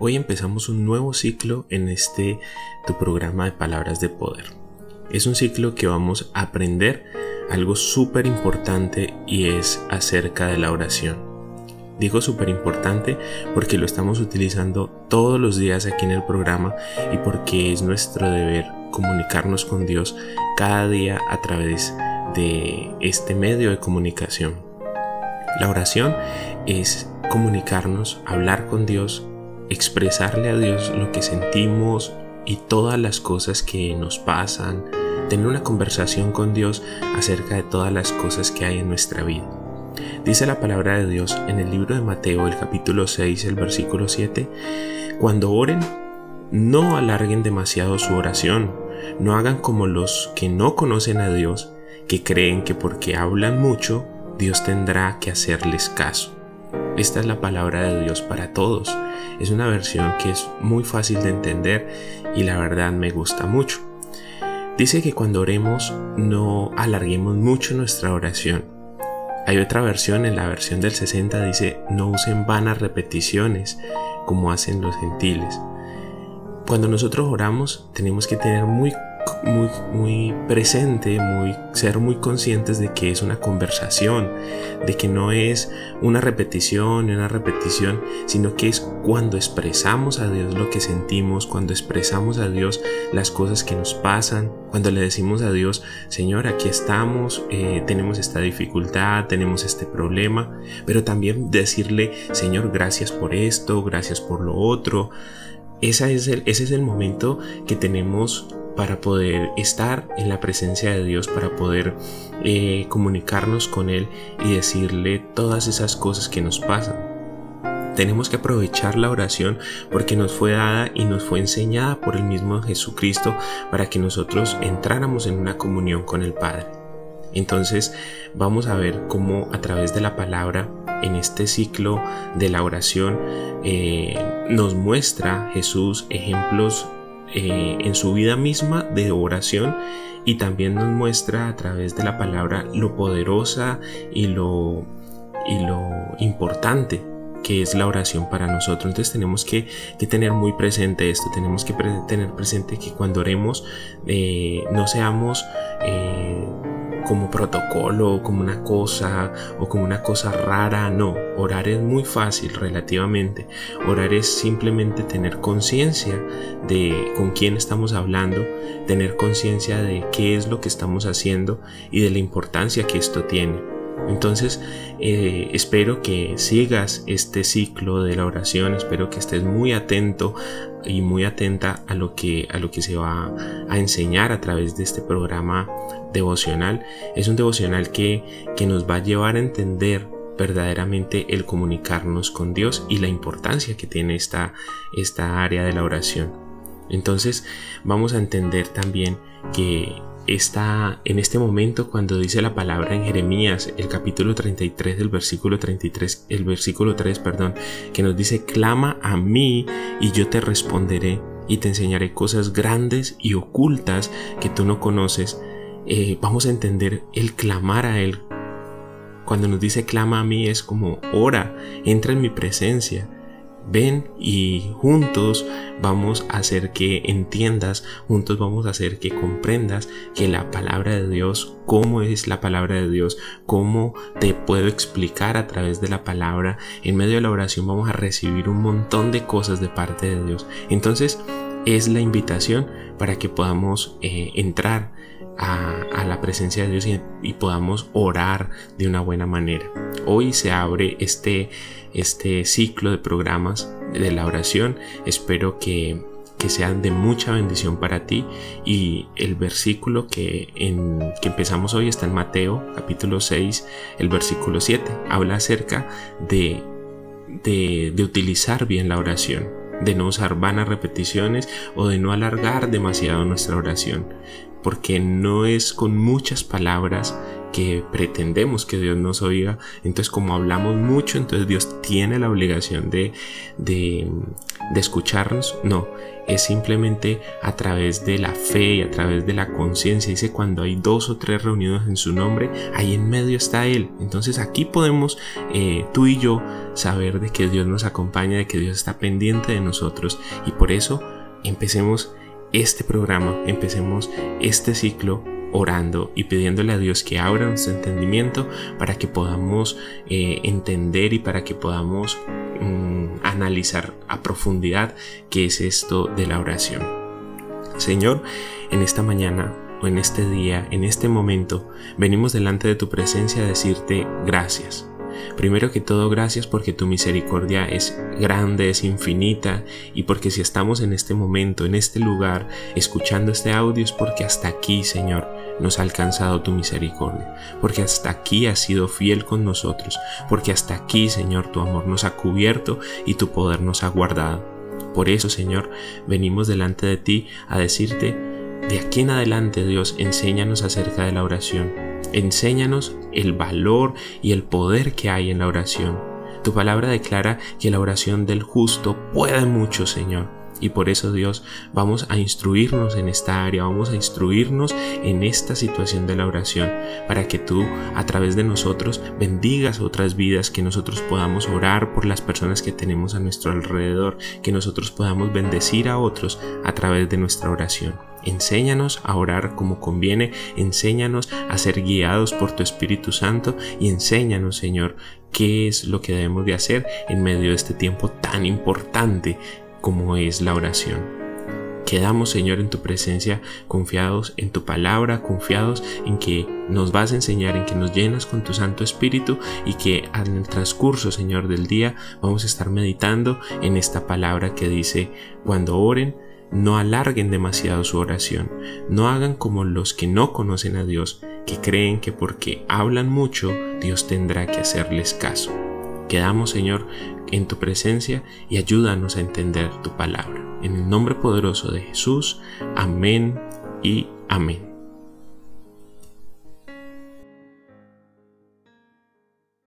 Hoy empezamos un nuevo ciclo en este tu programa de palabras de poder. Es un ciclo que vamos a aprender algo súper importante y es acerca de la oración. Digo súper importante porque lo estamos utilizando todos los días aquí en el programa y porque es nuestro deber comunicarnos con Dios cada día a través de este medio de comunicación. La oración es comunicarnos, hablar con Dios expresarle a Dios lo que sentimos y todas las cosas que nos pasan, tener una conversación con Dios acerca de todas las cosas que hay en nuestra vida. Dice la palabra de Dios en el libro de Mateo, el capítulo 6, el versículo 7, cuando oren, no alarguen demasiado su oración, no hagan como los que no conocen a Dios, que creen que porque hablan mucho, Dios tendrá que hacerles caso. Esta es la palabra de Dios para todos. Es una versión que es muy fácil de entender y la verdad me gusta mucho. Dice que cuando oremos no alarguemos mucho nuestra oración. Hay otra versión, en la versión del 60 dice no usen vanas repeticiones como hacen los gentiles. Cuando nosotros oramos tenemos que tener muy muy, muy presente, muy, ser muy conscientes de que es una conversación, de que no es una repetición una repetición, sino que es cuando expresamos a Dios lo que sentimos, cuando expresamos a Dios las cosas que nos pasan, cuando le decimos a Dios, Señor, aquí estamos, eh, tenemos esta dificultad, tenemos este problema, pero también decirle, Señor, gracias por esto, gracias por lo otro. Esa es el, ese es el momento que tenemos para poder estar en la presencia de Dios, para poder eh, comunicarnos con Él y decirle todas esas cosas que nos pasan. Tenemos que aprovechar la oración porque nos fue dada y nos fue enseñada por el mismo Jesucristo para que nosotros entráramos en una comunión con el Padre. Entonces vamos a ver cómo a través de la palabra en este ciclo de la oración eh, nos muestra Jesús ejemplos eh, en su vida misma de oración y también nos muestra a través de la palabra lo poderosa y lo, y lo importante que es la oración para nosotros. Entonces tenemos que, tener muy presente esto, tenemos que tener presente que cuando oremos eh, no seamos eh, como protocolo, como una cosa o como una cosa rara, no, orar es muy fácil relativamente. Orar es simplemente tener conciencia de con quién estamos hablando, tener conciencia de qué es lo que estamos haciendo y de la importancia que esto tiene. Entonces, eh, espero que sigas este ciclo de la oración, espero que estés muy atento y muy atenta a lo que, a lo que se va a enseñar a través de este programa devocional. Es un devocional que, que nos va a llevar a entender verdaderamente el comunicarnos con Dios y la importancia que tiene esta, esta área de la oración. Entonces vamos a entender también que está en este momento cuando dice la palabra en Jeremías, el capítulo 33 del versículo 33, el versículo 3, perdón, que nos dice, clama a mí y yo te responderé y te enseñaré cosas grandes y ocultas que tú no conoces. Eh, vamos a entender el clamar a Él. Cuando nos dice clama a mí es como ora, entra en mi presencia, Ven y juntos vamos a hacer que entiendas, juntos vamos a hacer que comprendas que la palabra de Dios, cómo es la palabra de Dios, cómo te puedo explicar a través de la palabra. En medio de la oración vamos a recibir un montón de cosas de parte de Dios. Entonces es la invitación para que podamos eh, entrar a, la presencia de Dios y, podamos orar de una buena manera. Hoy se abre este, este ciclo de programas de la oración. Espero que, que sean de mucha bendición para ti y el versículo que, empezamos hoy está en Mateo capítulo 6, el versículo 7. Habla acerca de, de utilizar bien la oración de no usar vanas repeticiones o de no alargar demasiado nuestra oración, porque no es con muchas palabras que pretendemos que Dios nos oiga. Entonces, como hablamos mucho, entonces Dios tiene la obligación de, de, de escucharnos. No, es simplemente a través de la fe y a través de la conciencia. Dice, cuando hay dos o tres reunidos en su nombre, ahí en medio está Él. Entonces aquí podemos, eh, tú y yo, saber de que Dios nos acompaña, de que Dios está pendiente de nosotros. Y por eso empecemos este programa, empecemos este ciclo orando y pidiéndole a Dios que abra nuestro entendimiento para que podamos eh, entender y para que podamos mm, analizar a profundidad qué es esto de la oración. Señor, en esta mañana o en este día, en este momento, venimos delante de tu presencia a decirte gracias. Primero que todo, gracias porque tu misericordia es grande, es infinita y porque si estamos en este momento, en este lugar, escuchando este audio es porque hasta aquí, Señor, nos ha alcanzado tu misericordia, porque hasta aquí has sido fiel con nosotros, porque hasta aquí, Señor, tu amor nos ha cubierto y tu poder nos ha guardado. Por eso, Señor, venimos delante de ti a decirte, de aquí en adelante, Dios, enséñanos acerca de la oración Enséñanos el valor y el poder que hay en la oración. Tu palabra declara que la oración del justo puede mucho, Señor. Y por eso Dios vamos a instruirnos en esta área, vamos a instruirnos en esta situación de la oración, para que tú a través de nosotros bendigas otras vidas, que nosotros podamos orar por las personas que tenemos a nuestro alrededor, que nosotros podamos bendecir a otros a través de nuestra oración. Enséñanos a orar como conviene, enséñanos a ser guiados por tu Espíritu Santo y enséñanos, Señor, qué es lo que debemos de hacer en medio de este tiempo tan importante como es la oración. Quedamos, Señor, en tu presencia, confiados en tu palabra, confiados en que nos vas a enseñar, en que nos llenas con tu Santo Espíritu y que en el transcurso, Señor, del día vamos a estar meditando en esta palabra que dice, cuando oren, no alarguen demasiado su oración, no hagan como los que no conocen a Dios, que creen que porque hablan mucho, Dios tendrá que hacerles caso. Quedamos, Señor, en tu presencia y ayúdanos a entender tu palabra. En el nombre poderoso de Jesús, amén y amén.